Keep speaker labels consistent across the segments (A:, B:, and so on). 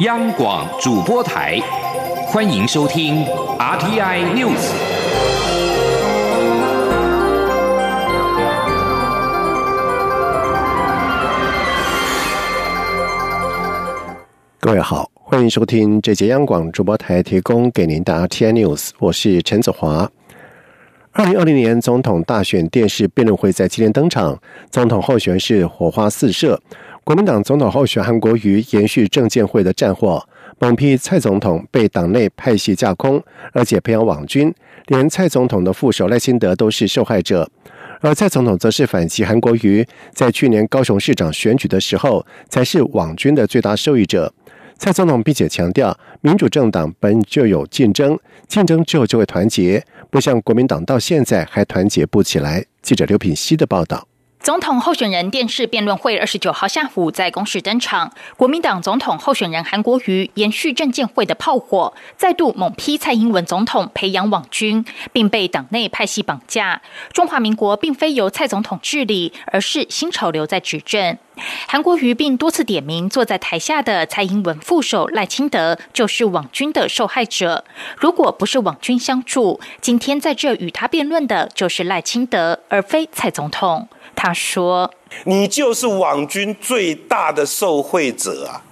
A: 央广主播台，欢迎收听 RTI News。
B: 各位好，欢迎收听这节央广主播台提供给您的 RTI News，我是陈子华。二零二零年总统大选电视辩论会在今天登场，总统候选人是火花四射。国民党总统候选韩国瑜延续政见会的战火，猛批蔡总统被党内派系架空，而且培养网军，连蔡总统的副手赖清德都是受害者。而蔡总统则是反击韩国瑜，在去年高雄市长选举的时候，才是网军的最大受益者。蔡总统并且强调，民主政党本就有竞争，竞争之后就会团结，不像国民党到现在还团结不起来。记者刘品希的报道。
C: 总统候选人电视辩论会二十九号下午在公示登场，国民党总统候选人韩国瑜延续政见会的炮火，再度猛批蔡英文总统培养网军，并被党内派系绑架。中华民国并非由蔡总统治理，而是新潮流在执政。韩国瑜并多次点名坐在台下的蔡英文副手赖清德就是网军的受害者。如果不是网军相助，今天在这与他辩论的就是赖清德，而非蔡总统。他说：“
D: 你就是网军最大的受贿者啊！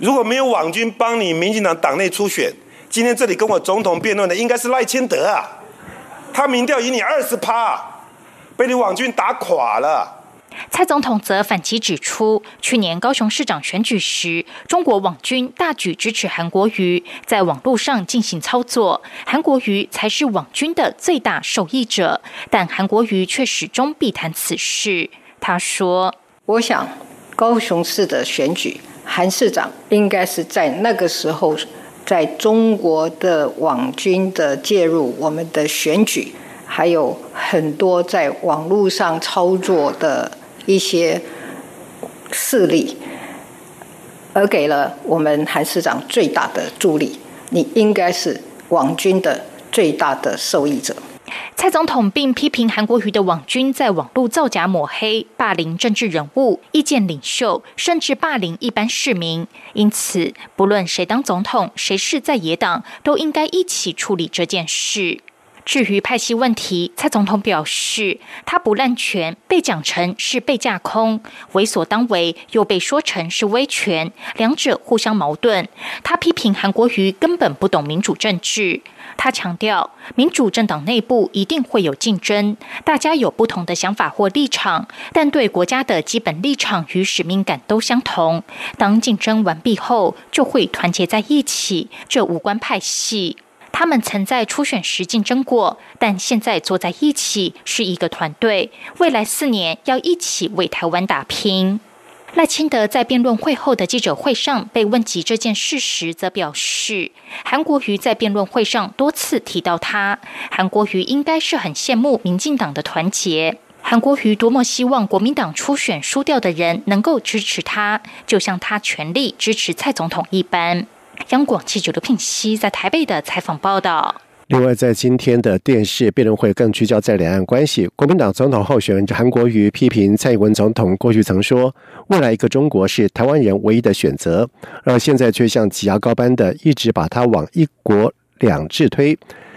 D: 如果没有网军帮你，民进党党内初选，今天这里跟我总统辩论的应该是赖清德啊！他民调赢你二十趴，被你网军打垮了。”
C: 蔡总统则反击指出，去年高雄市长选举时，中国网军大举支持韩国瑜，在网络上进行操作，韩国瑜才是网军的最大受益者。但韩国瑜却始终避谈此事。他说：“
E: 我想，高雄市的选举，韩市长应该是在那个时候，在中国的网军的介入，我们的选举，还有很多在网络上操作的。”一些势力，而给了我们韩市长最大的助力。你应该是网军的最大的受益者。
C: 蔡总统并批评韩国瑜的网军在网络造假抹黑、霸凌政治人物、意见领袖，甚至霸凌一般市民。因此，不论谁当总统，谁是在野党，都应该一起处理这件事。至于派系问题，蔡总统表示，他不滥权，被讲成是被架空，为所当为又被说成是威权，两者互相矛盾。他批评韩国瑜根本不懂民主政治。他强调，民主政党内部一定会有竞争，大家有不同的想法或立场，但对国家的基本立场与使命感都相同。当竞争完毕后，就会团结在一起，这无关派系。他们曾在初选时竞争过，但现在坐在一起是一个团队。未来四年要一起为台湾打拼。赖清德在辩论会后的记者会上被问及这件事时，则表示，韩国瑜在辩论会上多次提到他，韩国瑜应该是很羡慕民进党的团结。韩国瑜多么希望国民党初选输掉的人能够支持他，就像他全力支持蔡总统一般。央广记者刘聘熙在台北的采访报道。
B: 另外，在今天的电视辩论会更聚焦在两岸关系。国民党总统候选人韩国瑜批评蔡英文总统过去曾说“未来一个中国是台湾人唯一的选择”，而现在却像挤牙膏般的一直把他往“一国两制”推，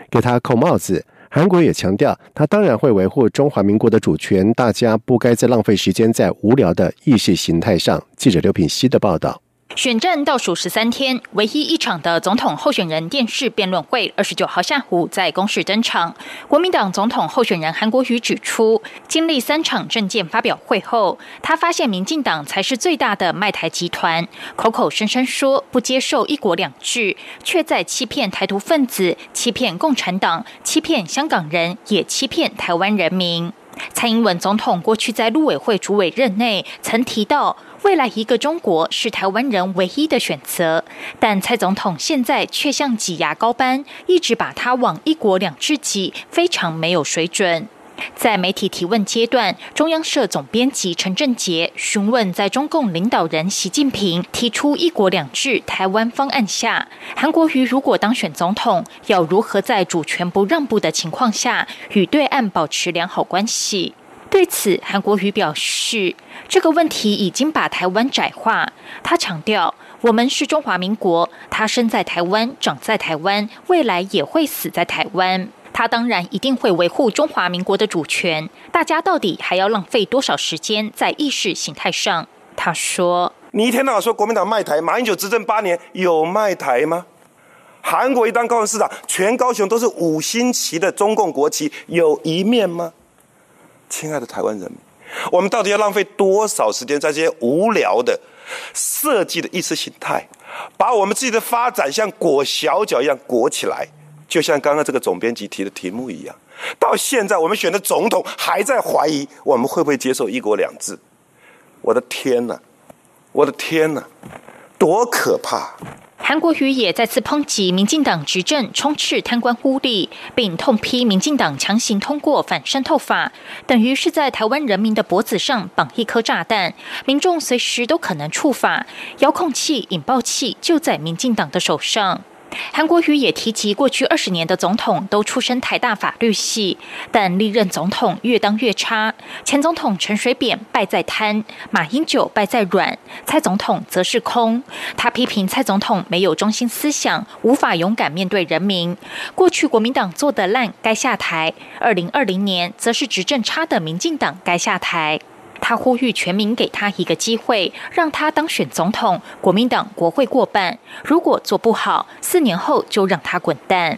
B: 给他扣帽子。韩国也强调，他当然会维护中华民国的主权，大家不该再浪费时间在无聊的意识形态上。记者刘品希的报道。
C: 选战倒数十三天，唯一一场的总统候选人电视辩论会，二十九号下午在公示登场。国民党总统候选人韩国瑜指出，经历三场政见发表会后，他发现民进党才是最大的卖台集团，口口声声说不接受一国两制，却在欺骗台独分子、欺骗共产党、欺骗香港人，也欺骗台湾人民。蔡英文总统过去在陆委会主委任内曾提到。未来一个中国是台湾人唯一的选择，但蔡总统现在却像挤牙膏般，一直把它往一国两制挤，非常没有水准。在媒体提问阶段，中央社总编辑陈振杰询问，在中共领导人习近平提出一国两制台湾方案下，韩国瑜如果当选总统，要如何在主权不让步的情况下，与对岸保持良好关系？对此，韩国瑜表示，这个问题已经把台湾窄化。他强调，我们是中华民国，他生在台湾，长在台湾，未来也会死在台湾。他当然一定会维护中华民国的主权。大家到底还要浪费多少时间在意识形态上？他说：“
D: 你一天到晚说国民党卖台，马英九执政八年有卖台吗？韩国一当高雄市长，全高雄都是五星旗的中共国旗，有一面吗？亲爱的台湾人民，我们到底要浪费多少时间在这些无聊的设计的意识形态，把我们自己的发展像裹小脚一样裹起来？”就像刚刚这个总编辑提的题目一样，到现在我们选的总统还在怀疑我们会不会接受一国两制。我的天哪！我的天哪！多可怕！
C: 韩国瑜也再次抨击民进党执政充斥贪官污吏，并痛批民进党强行通过反渗透法，等于是在台湾人民的脖子上绑一颗炸弹，民众随时都可能触法。遥控器、引爆器就在民进党的手上。韩国瑜也提及，过去二十年的总统都出身台大法律系，但历任总统越当越差。前总统陈水扁败在贪，马英九败在软，蔡总统则是空。他批评蔡总统没有中心思想，无法勇敢面对人民。过去国民党做得烂，该下台；二零二零年则是执政差的民进党该下台。他呼吁全民给他一个机会，让他当选总统。国民党国会过半，如果做不好，四年后就让他滚蛋。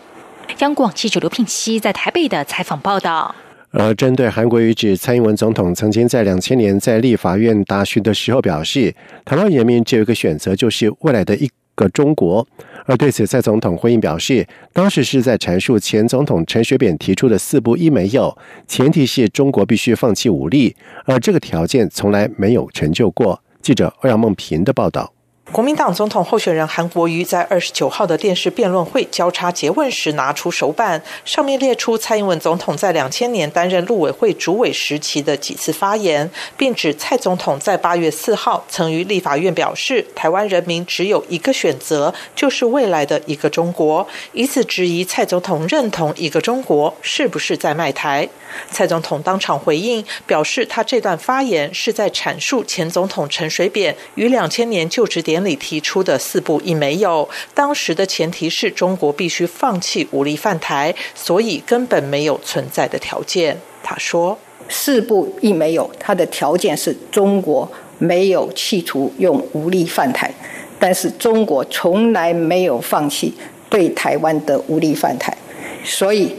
C: 央广记者刘聘熙在台北的采访报道。
B: 而针对韩国瑜指蔡英文总统曾经在两千年在立法院答询的时候表示，台湾人民只有一个选择，就是未来的一个中国。而对此，蔡总统回应表示，当时是在阐述前总统陈水扁提出的“四不一”没有，前提是中国必须放弃武力，而这个条件从来没有成就过。记者欧阳梦平的报道。
F: 国民党总统候选人韩国瑜在二十九号的电视辩论会交叉诘问时，拿出手板，上面列出蔡英文总统在两千年担任陆委会主委时期的几次发言，并指蔡总统在八月四号曾于立法院表示，台湾人民只有一个选择，就是未来的一个中国，以此质疑蔡总统认同一个中国是不是在卖台。蔡总统当场回应表示，他这段发言是在阐述前总统陈水扁于两千年就职典礼提出的“四不一”没有。当时的前提是中国必须放弃武力犯台，所以根本没有存在的条件。他说：“
E: 四不一没有，他的条件是中国没有企图用武力犯台，但是中国从来没有放弃对台湾的武力犯台，所以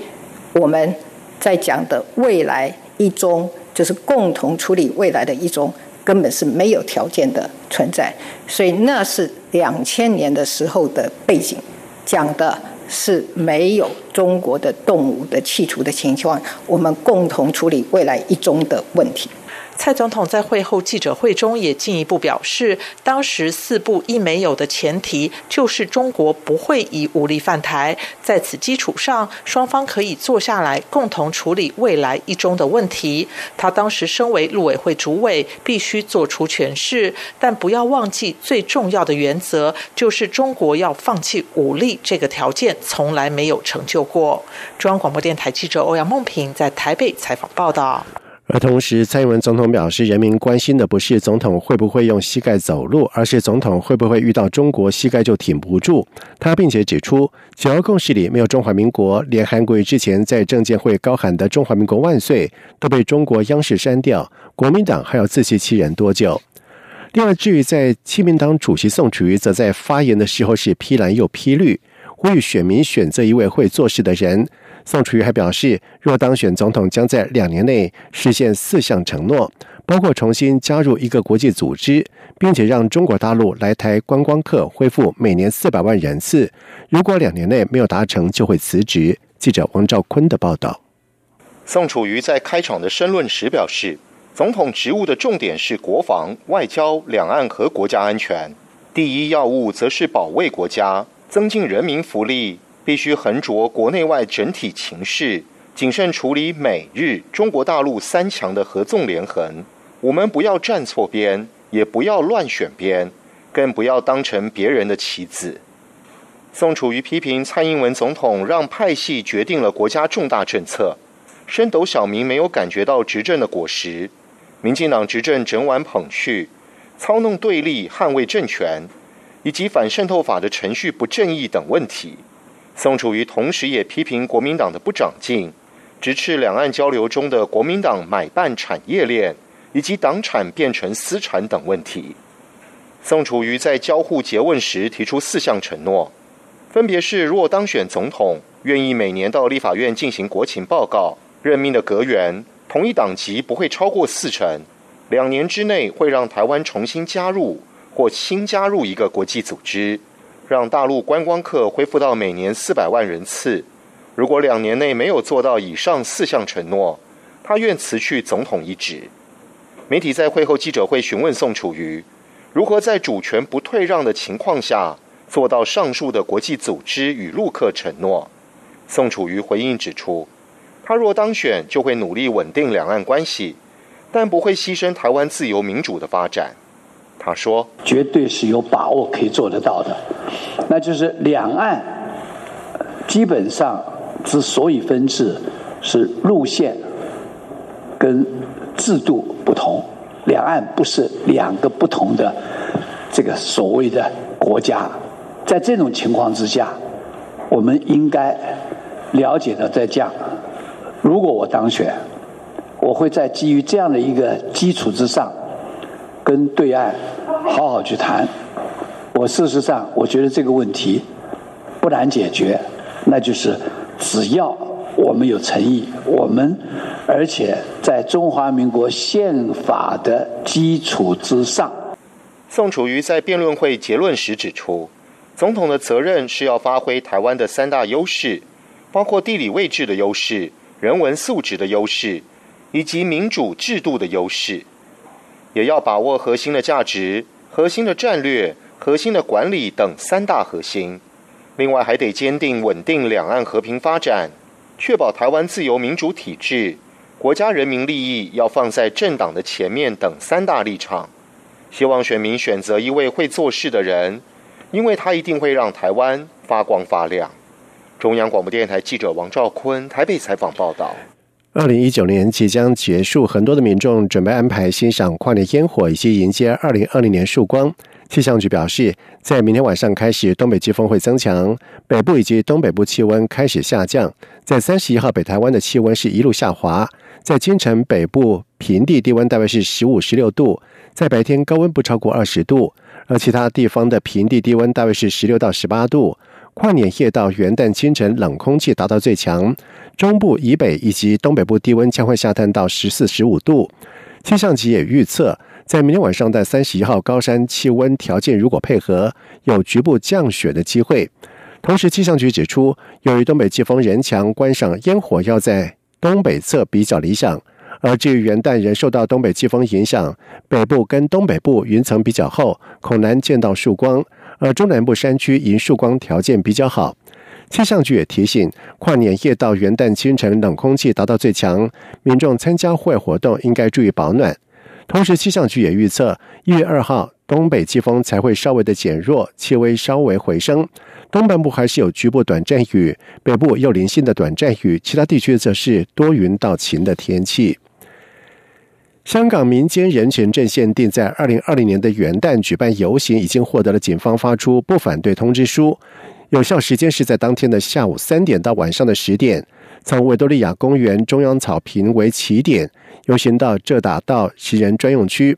E: 我们。”在讲的未来一中，就是共同处理未来的一中，根本是没有条件的存在。所以那是两千年的时候的背景，讲的是没有中国的动物的弃除的情况，我们共同处理未来一中的问题。
F: 蔡总统在会后记者会中也进一步表示，当时“四不一”没有的前提就是中国不会以武力犯台，在此基础上，双方可以坐下来共同处理未来一中的问题。他当时身为陆委会主委，必须做出诠释，但不要忘记最重要的原则，就是中国要放弃武力这个条件从来没有成就过。中央广播电台记者欧阳梦平在台北采访报道。
B: 而同时，蔡英文总统表示，人民关心的不是总统会不会用膝盖走路，而是总统会不会遇到中国膝盖就挺不住。他并且指出，九二共识里没有中华民国，连韩国瑜之前在政见会高喊的“中华民国万岁”都被中国央视删掉，国民党还要自欺欺人多久？另外，至于在亲民党主席宋楚瑜，则在发言的时候是批蓝又批绿，呼吁选民选择一位会做事的人。宋楚瑜还表示，若当选总统，将在两年内实现四项承诺，包括重新加入一个国际组织，并且让中国大陆来台观光客恢复每年四百万人次。如果两年内没有达成，就会辞职。记者王兆坤的报道。
G: 宋楚瑜在开场的申论时表示，总统职务的重点是国防、外交、两岸和国家安全，第一要务则是保卫国家，增进人民福利。必须横着国内外整体情势，谨慎处理美日中国大陆三强的合纵连横。我们不要站错边，也不要乱选边，更不要当成别人的棋子。宋楚瑜批评蔡英文总统让派系决定了国家重大政策，深斗小民没有感觉到执政的果实，民进党执政整晚捧去，操弄对立捍卫政权，以及反渗透法的程序不正义等问题。宋楚瑜同时也批评国民党的不长进，直斥两岸交流中的国民党买办产业链以及党产变成私产等问题。宋楚瑜在交互诘问时提出四项承诺，分别是：若当选总统，愿意每年到立法院进行国情报告；任命的阁员同一党籍不会超过四成；两年之内会让台湾重新加入或新加入一个国际组织。让大陆观光客恢复到每年四百万人次。如果两年内没有做到以上四项承诺，他愿辞去总统一职。媒体在会后记者会询问宋楚瑜，如何在主权不退让的情况下做到上述的国际组织与陆客承诺？宋楚瑜回应指出，他若当选，就会努力稳定两岸关系，但不会牺牲台湾自由民主的发展。他说：“
H: 绝对是有把握可以做得到的，那就是两岸基本上之所以分治，是路线跟制度不同。两岸不是两个不同的这个所谓的国家，在这种情况之下，我们应该了解的在讲：如果我当选，我会在基于这样的一个基础之上。”跟对岸好好去谈，我事实上我觉得这个问题不难解决，那就是只要我们有诚意，我们而且在中华民国宪法的基础之上。
G: 宋楚瑜在辩论会结论时指出，总统的责任是要发挥台湾的三大优势，包括地理位置的优势、人文素质的优势，以及民主制度的优势。也要把握核心的价值、核心的战略、核心的管理等三大核心。另外，还得坚定稳定两岸和平发展，确保台湾自由民主体制、国家人民利益要放在政党的前面等三大立场。希望选民选择一位会做事的人，因为他一定会让台湾发光发亮。中央广播电台记者王兆坤台北采访报道。
B: 二零一九年即将结束，很多的民众准备安排欣赏跨年烟火，以及迎接二零二零年曙光。气象局表示，在明天晚上开始，东北季风会增强，北部以及东北部气温开始下降。在三十一号，北台湾的气温是一路下滑，在京城北部平地低温大约是十五、十六度，在白天高温不超过二十度，而其他地方的平地低温大约是十六到十八度。跨年夜到元旦清晨，冷空气达到最强，中部以北以及东北部低温将会下探到十四、十五度。气象局也预测，在明天晚上在三十一号高山气温条件如果配合，有局部降雪的机会。同时，气象局指出，由于东北季风人强，观赏烟火要在东北侧比较理想。而至于元旦仍受到东北季风影响，北部跟东北部云层比较厚，恐难见到曙光。而中南部山区银树光条件比较好，气象局也提醒，跨年夜到元旦清晨冷空气达到最强，民众参加户外活动应该注意保暖。同时，气象局也预测，一月二号东北季风才会稍微的减弱，气温稍微回升，东半部还是有局部短暂雨，北部有零星的短暂雨，其他地区则是多云到晴的天气。香港民间人权阵线定在二零二零年的元旦举办游行，已经获得了警方发出不反对通知书，有效时间是在当天的下午三点到晚上的十点，从维多利亚公园中央草坪为起点，游行到浙大道行人专用区。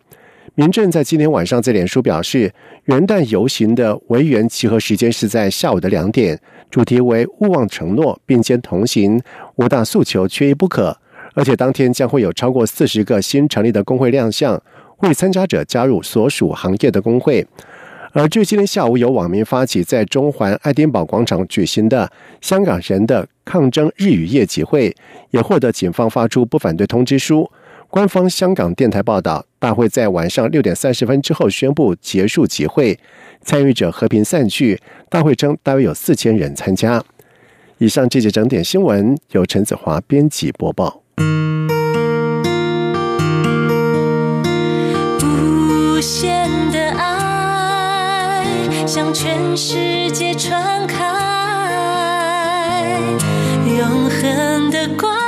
B: 民政在今天晚上在脸书表示，元旦游行的维园集合时间是在下午的两点，主题为勿忘承诺，并肩同行，五大诉求缺一不可。而且当天将会有超过四十个新成立的工会亮相，为参加者加入所属行业的工会。而就今天下午，有网民发起在中环爱丁堡广场举行的香港人的抗争日与夜集会，也获得警方发出不反对通知书。官方香港电台报道，大会在晚上六点三十分之后宣布结束集会，参与者和平散去。大会称大约有四千人参加。以上这节整点新闻由陈子华编辑播报。
I: 无限的爱向全世界传开，永恒的光。